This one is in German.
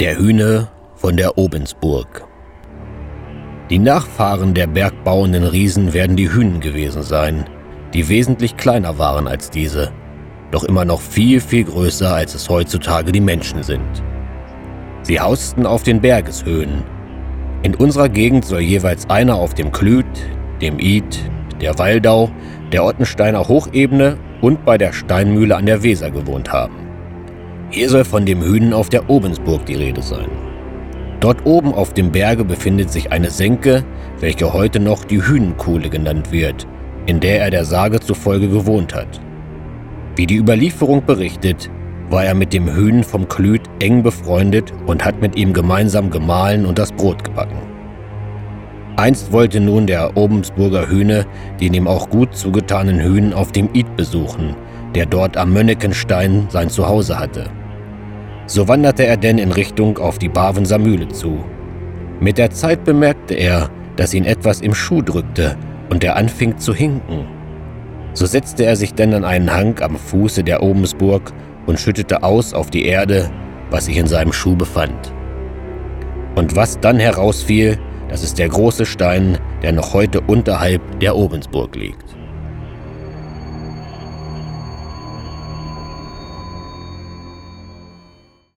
Der Hühne von der Obensburg. Die Nachfahren der bergbauenden Riesen werden die Hühnen gewesen sein, die wesentlich kleiner waren als diese, doch immer noch viel, viel größer, als es heutzutage die Menschen sind. Sie hausten auf den Bergeshöhen. In unserer Gegend soll jeweils einer auf dem Klüt, dem Id, der Waldau, der Ottensteiner Hochebene und bei der Steinmühle an der Weser gewohnt haben. Hier soll von dem Hühnen auf der Obensburg die Rede sein. Dort oben auf dem Berge befindet sich eine Senke, welche heute noch die Hühnenkuhle genannt wird, in der er der Sage zufolge gewohnt hat. Wie die Überlieferung berichtet, war er mit dem Hühnen vom Klüt eng befreundet und hat mit ihm gemeinsam gemahlen und das Brot gebacken. Einst wollte nun der Obensburger Hühne den ihm auch gut zugetanen Hühnen auf dem Id besuchen, der dort am Mönnekenstein sein Zuhause hatte. So wanderte er denn in Richtung auf die Bavenser Mühle zu. Mit der Zeit bemerkte er, dass ihn etwas im Schuh drückte und er anfing zu hinken. So setzte er sich denn an einen Hang am Fuße der Obensburg und schüttete aus auf die Erde, was sich in seinem Schuh befand. Und was dann herausfiel, das ist der große Stein, der noch heute unterhalb der Obensburg liegt.